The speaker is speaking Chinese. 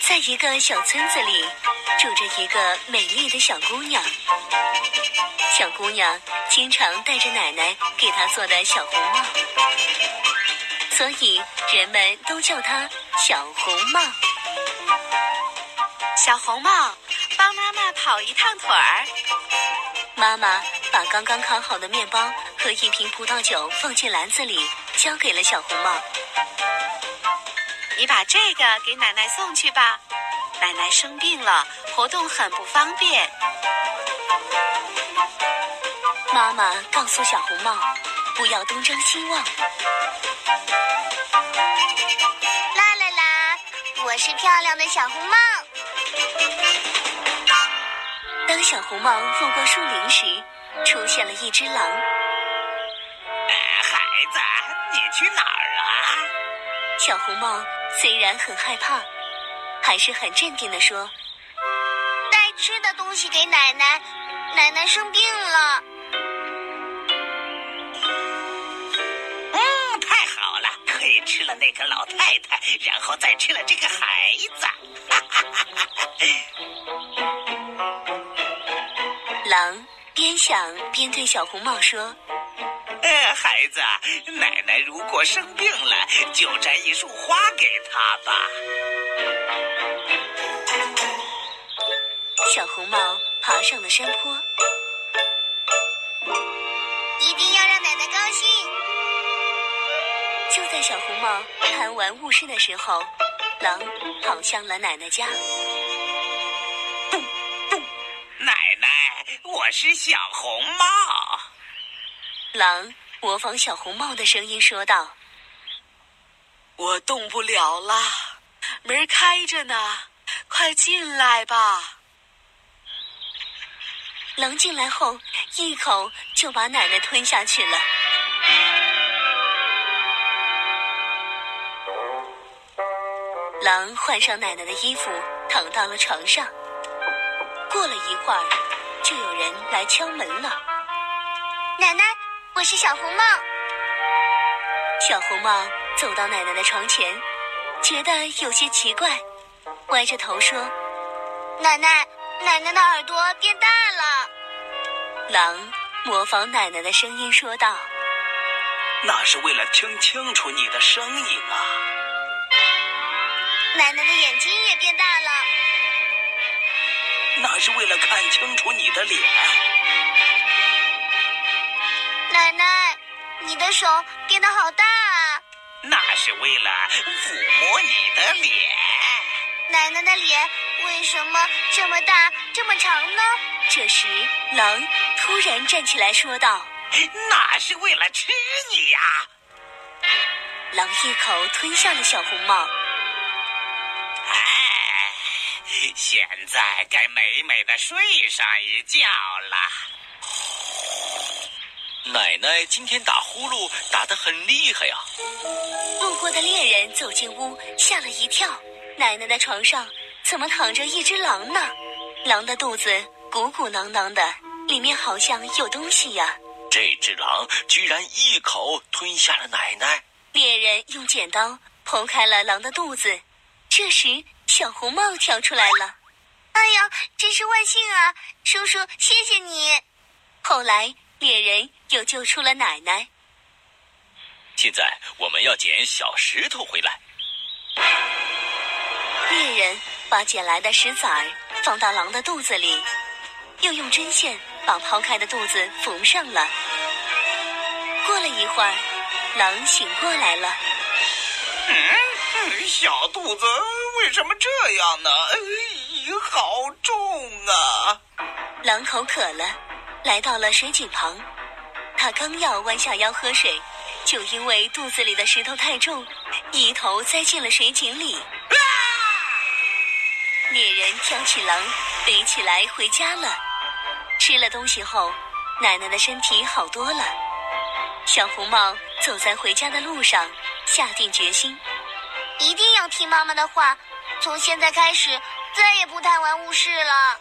在一个小村子里住着一个美丽的小姑娘。小姑娘经常带着奶奶给她做的小红帽。所以人们都叫她小红帽。小红帽帮妈妈跑一趟腿儿。妈妈把刚刚烤好的面包和一瓶葡萄酒放进篮子里，交给了小红帽。你把这个给奶奶送去吧，奶奶生病了，活动很不方便。妈妈告诉小红帽，不要东张西望。啦啦啦，我是漂亮的小红帽。当小红帽路过树林时，出现了一只狼。孩子，你去哪儿啊？小红帽虽然很害怕，还是很镇定地说：“带吃的东西给奶奶，奶奶生病了。”嗯，太好了，可以吃了那个老太太，然后再吃了这个孩子。狼边想边对小红帽说：“呃，孩子，奶奶如果生病了，就摘一束花给她吧。”小红帽爬上了山坡，一定要让奶奶高兴。就在小红帽贪玩误事的时候，狼跑向了奶奶家。奶奶，我是小红帽。狼模仿小红帽的声音说道：“我动不了啦，门开着呢，快进来吧。”狼进来后，一口就把奶奶吞下去了。狼换上奶奶的衣服，躺到了床上。过了一会儿，就有人来敲门了。奶奶，我是小红帽。小红帽走到奶奶的床前，觉得有些奇怪，歪着头说：“奶奶，奶奶的耳朵变大了。”狼模仿奶奶的声音说道：“那是为了听清楚你的声音啊。”奶奶的眼睛也变大了。那是为了看清楚的手变得好大啊！那是为了抚摸你的脸。奶奶的脸为什么这么大、这么长呢？这时，狼突然站起来说道：“那是为了吃你呀！”狼一口吞下了小红帽。哎现在该美美的睡上一觉了。奶奶今天打呼噜打得很厉害呀！路过的猎人走进屋，吓了一跳。奶奶的床上怎么躺着一只狼呢？狼的肚子鼓鼓囊囊的，里面好像有东西呀。这只狼居然一口吞下了奶奶。猎人用剪刀剖开了狼的肚子，这时。小红帽跳出来了，哎呀，真是万幸啊！叔叔，谢谢你。后来猎人又救出了奶奶。现在我们要捡小石头回来。猎人把捡来的石子儿放到狼的肚子里，又用针线把剖开的肚子缝上了。过了一会儿，狼醒过来了。嗯，小肚子。为什么这样呢？好重啊！狼口渴了，来到了水井旁。他刚要弯下腰喝水，就因为肚子里的石头太重，一头栽进了水井里。猎人挑起狼，背起来回家了。吃了东西后，奶奶的身体好多了。小红帽走在回家的路上，下定决心，一定要听妈妈的话。从现在开始，再也不贪玩误事了。